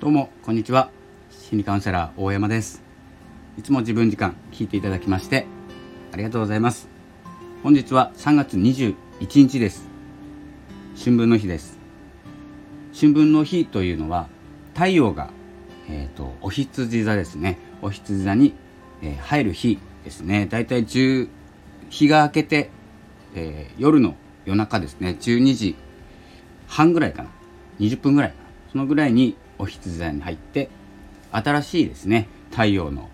どうもこんにちは。心理カウンセラー大山です。いつも自分時間聞いていただきましてありがとうございます。本日は3月21日です。春分の日です。春分の日というのは太陽がえっ、ー、とお羊座ですね。お羊座に、えー、入る日ですね。だいたい10日が明けて、えー、夜の夜中ですね。12時半ぐらいかな。20分ぐらいかな。そのぐらいにお羊座に入って新しいですね太陽の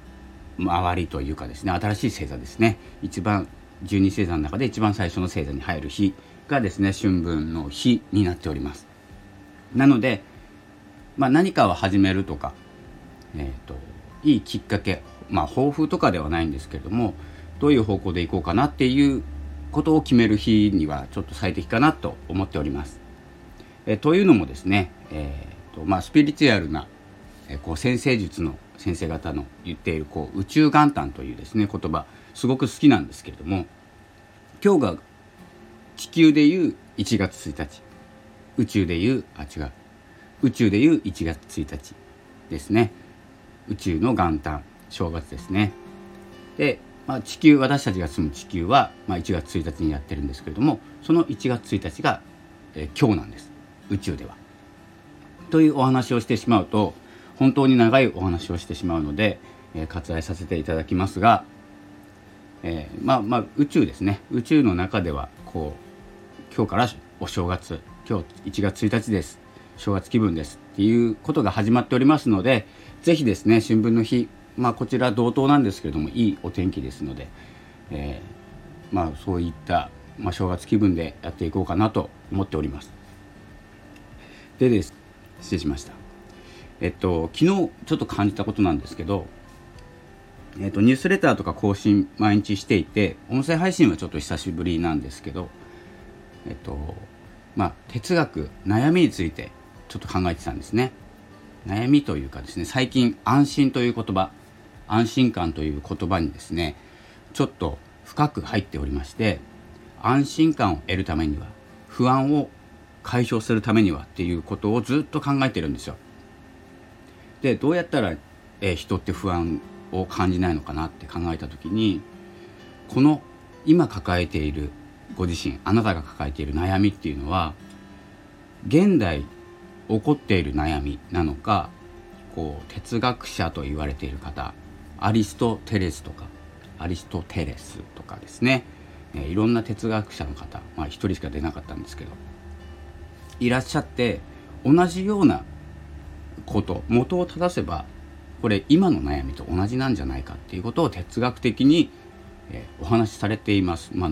周りというかですね新しい星座ですね一番十二星座の中で一番最初の星座に入る日がですね春分の日になっておりますなので、まあ、何かを始めるとか、えーと、いいきっかけまあ抱負とかではないんですけれどもどういう方向でいこうかなっていうことを決める日にはちょっと最適かなと思っております。えというのもですね、えーとまあ、スピリチュアルな、えこう先生術の先生方の言っているこう宇宙元旦というですね言葉すごく好きなんですけれども今日が地球でいう1月1日宇宙でいうあ違う宇宙でいう1月1日ですね。宇宙の元旦正月ですね。で、まあ、地球私たちが住む地球は、まあ、1月1日にやってるんですけれどもその1月1日が、えー、今日なんです。宇宙では。というお話をしてしまうと本当に長いお話をしてしまうので、えー、割愛させていただきますが、えー、まあまあ宇宙ですね。宇宙の中ではこう今日からお正月今日1月1日です。正月気分です。っていうことが始まっておりますので是非ですね春分の日まあこちら同等なんですけれどもいいお天気ですので、えー、まあそういった、まあ、正月気分でやっていこうかなと思っております。でです失礼しました。えっと昨日ちょっと感じたことなんですけどえっとニュースレターとか更新毎日していて音声配信はちょっと久しぶりなんですけどえっとまあ哲学悩みについてちょっと考えてたんですね。悩みというかですね最近安心という言葉安心感という言葉にですねちょっと深く入っておりまして安心感を得るためには不安を解消するためにはっていうことをずっと考えてるんですよ。でどうやったら、えー、人って不安を感じないのかなって考えた時にこの今抱えているご自身あなたが抱えている悩みっていうのは現代起こっている悩みなのかこう哲学者と言われている方アリストテレスとかアリストテレスとかですね、えー、いろんな哲学者の方まあ一人しか出なかったんですけどいらっしゃって同じようなこと元を正せばこれ今の悩みと同じなんじゃないかっていうことを哲学的に、えー、お話しされています。まあ、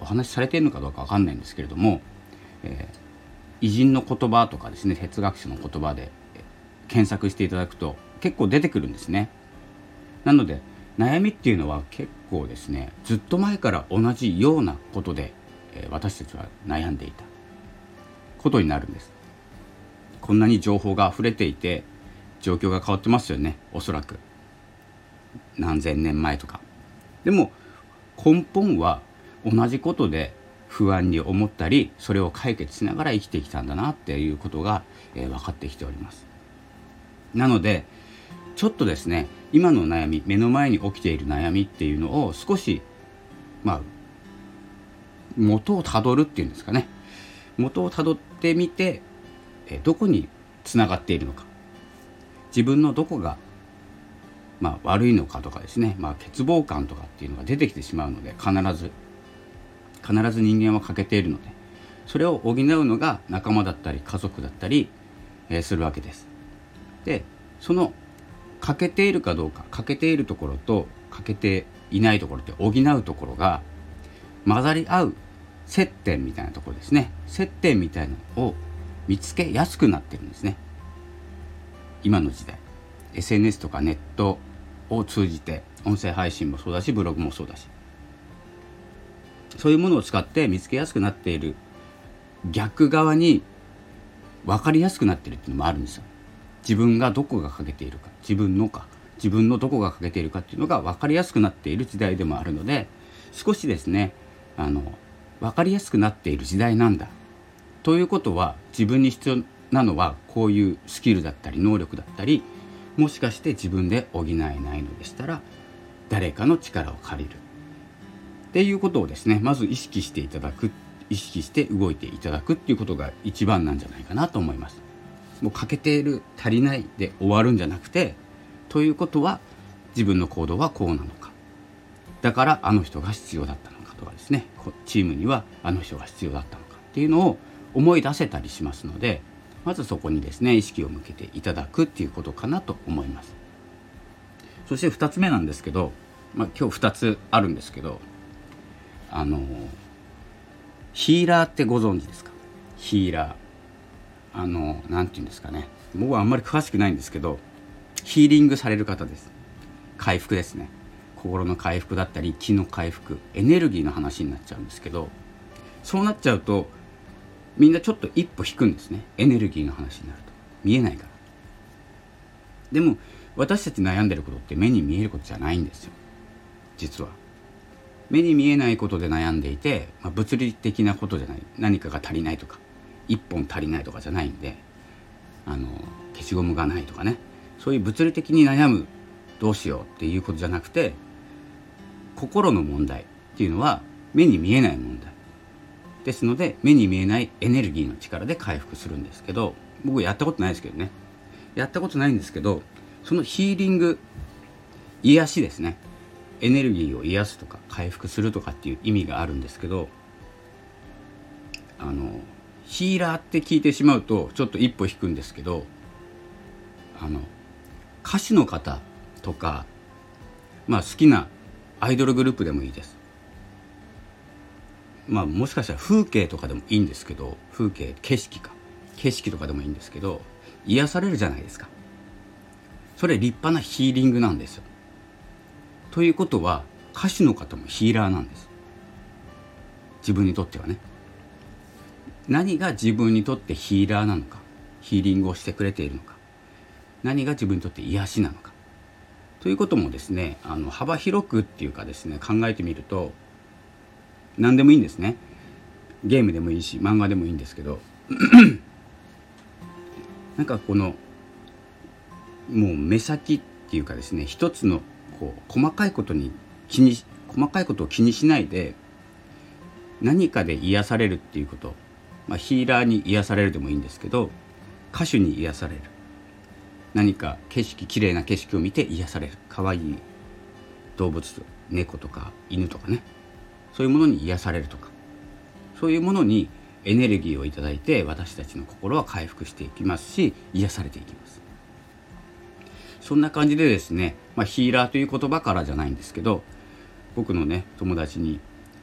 お話しされているのかどうか分かんないんですけれども、えー、偉人の言葉とかですね哲学者の言葉で、検索していただくと結構出てくるんですね。なので悩みっていうのは結構ですねずっと前から同じようなことで、え私たちは悩んでいた。ことになるんです。こんなに情報が溢れていて状況が変わってますよね。おそらく。何千年前とか。でも根本は同じことで不安に思ったりそれを解決しながら生きてきたんだなっていうことが、えー、分かってきております。なのでちょっとですね今の悩み目の前に起きている悩みっていうのを少しまあ元をたどるっていうんですかね。元をたどってってみてどこにつながっているのか自分のどこが、まあ、悪いのかとかですね、まあ、欠乏感とかっていうのが出てきてしまうので必ず必ず人間は欠けているのでそれを補うのが仲間だったり家族だったり、えー、するわけです。でその欠けているかどうか欠けているところと欠けていないところって補うところが混ざり合う接点みたいなところですね。接点みたいなのを見つけやすくなってるんですね。今の時代。SNS とかネットを通じて音声配信もそうだしブログもそうだし。そういうものを使って見つけやすくなっている逆側に分かりやすくなってるっていうのもあるんですよ。自分がどこが欠けているか自分のか自分のどこが欠けているかっていうのが分かりやすくなっている時代でもあるので少しですねあの分かりやすくなっている時代なんだ。ということは自分に必要なのはこういうスキルだったり能力だったりもしかして自分で補えないのでしたら誰かの力を借りる。っていうことをですねまず意識していただく意識して動いていただくっていうことが一番なんじゃないかなと思います。もう欠けている足りないで終わるんじゃなくてということは自分の行動はこうなのか。だからあの人が必要だったですね。チームにはあの人が必要だったのかっていうのを思い出せたりしますのでまずそこにですね意識を向けていただくっていうことかなと思います。そして2つ目なんですけど、まあ、今日2つあるんですけどあのヒーラーってご存知ですか？ヒーラー。あの何て言うんですかね。僕はあんまり詳しくないんですけどヒーリングされる方です。回復ですね。心の回復だったり気の回復エネルギーの話になっちゃうんですけどそうなっちゃうとみんなちょっと一歩引くんですね。エネルギーの話になると。見えないから。でも私たち悩んでることって目に見えることじゃないんですよ。実は。目に見えないことで悩んでいて、まあ、物理的なことじゃない。何かが足りないとか。1本足りないとかじゃないんであの消しゴムがないとかね。そういう物理的に悩むどうしようっていうことじゃなくて心の問題っていうのは目に見えない問題。ですので目に見えないエネルギーの力で回復するんですけど僕やったことないですけどね。やったことないんですけどそのヒーリング癒しですね。エネルギーを癒すとか回復するとかっていう意味があるんですけどあのヒーラーって聞いてしまうとちょっと一歩引くんですけどあの歌手の方とか、まあ、好きなアイドルグループでもいいです。まあ、もしかしたら風景とかでもいいんですけど風景景色か。景色とかでもいいんですけど癒されるじゃないですか。それ立派なヒーリングなんですよ。ということは歌手の方もヒーラーなんです。自分にとってはね。何が自分にとってヒーラーなのかヒーリングをしてくれているのか。何が自分にとって癒しなのか。ということもですねあの幅広くっていうかですね考えてみると何でもいいんですね。ゲームでもいいし漫画でもいいんですけど なんかこのもう目先っていうかですね一つのこう細かいことに気に細かいことを気にしないで何かで癒されるっていうこと。まあ、ヒーラーに癒されるでもいいんですけど歌手に癒される。何か景色きれいな景色を見て癒される。可愛い動物猫とか犬とかね。そういうものに癒されるとか。そういうものにエネルギーを頂いて私たちの心は回復していきますし癒されていきます。そんな感じでですね、まあ、ヒーラーという言葉からじゃないんですけど僕のね友達に、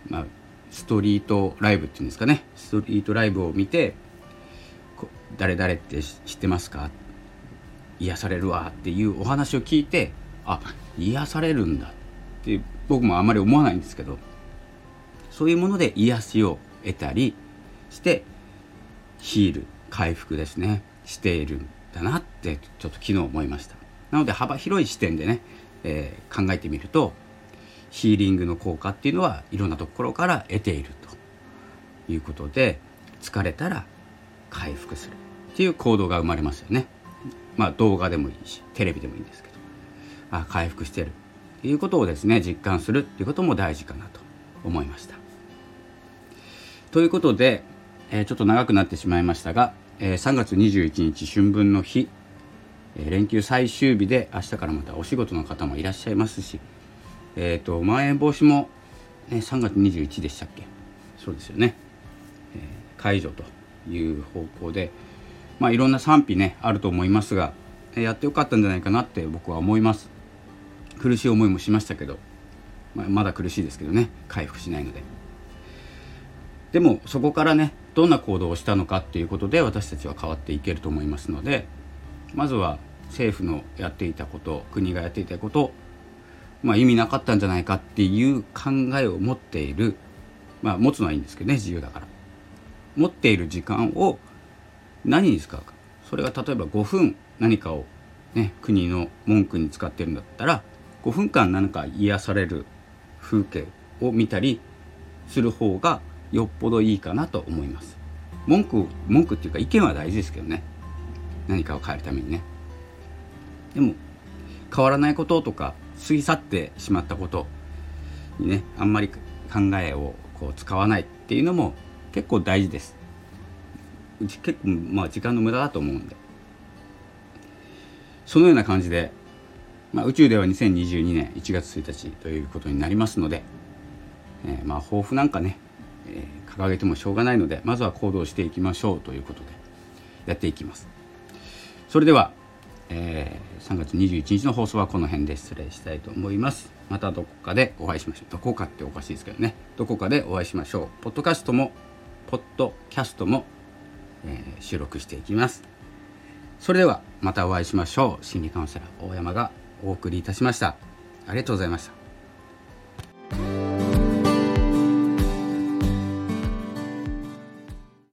まあ、ストリートライブっていうんですかね。ストリートライブを見て「誰々って知ってますか?」癒されるわっていうお話を聞いてあ癒されるんだって僕もあまり思わないんですけどそういうもので癒しを得たりしてヒール回復ですねしているんだなってちょっと昨日思いましたなので幅広い視点でね、えー、考えてみるとヒーリングの効果っていうのはいろんなところから得ているということで疲れたら回復するっていう行動が生まれますよね。まあ動画でもいいしテレビでもいいんですけどあ回復してる。っていうことをですね実感するっていうことも大事かなと思いました。ということで、えー、ちょっと長くなってしまいましたが、えー、3月21日春分の日、えー、連休最終日で明日からまたお仕事の方もいらっしゃいますしえ、ー、とまん延防止も、ね、3月21でしたっけ？そうですよね、え、解除という方向でまあいろんな賛否ねあると思いますがやってよかったんじゃないかなって僕は思います。苦しい思いもしましたけど、まあ、まだ苦しいですけどね回復しないので。でもそこからねどんな行動をしたのかっていうことで私たちは変わっていけると思いますのでまずは政府のやっていたこと国がやっていたことまあ、意味なかったんじゃないかっていう考えを持っているまあ持つのはいいんですけどね自由だから。持っている時間を何に使うか。それが例えば5分何かを、ね、国の文句に使ってるんだったら5分間何か癒される風景を見たりする方がよっぽどいいかなと思います。文句文句っていうか意見は大事ですけどね。何かを変えるためにね。でも変わらないこととか過ぎ去ってしまったことにねあんまり考えをこう使わないっていうのも結構大事です。結構まあ時間の無駄だと思うんで。そのような感じで、まあ、宇宙では2022年1月1日ということになりますので、えー、まあ抱負なんかね、えー、掲げてもしょうがないのでまずは行動していきましょうということでやっていきます。それでは、えー、3月21日の放送はこの辺で失礼したいと思います。またどこかでお会いしましょう。どこかっておかしいですけどね。どこかでお会いしましょう。ポッドキャストもポッドキャストも、えー、収録していきます。それではまたお会いしましょう。心理カウンセラー大山がお送りいたしました。ありがとうございました。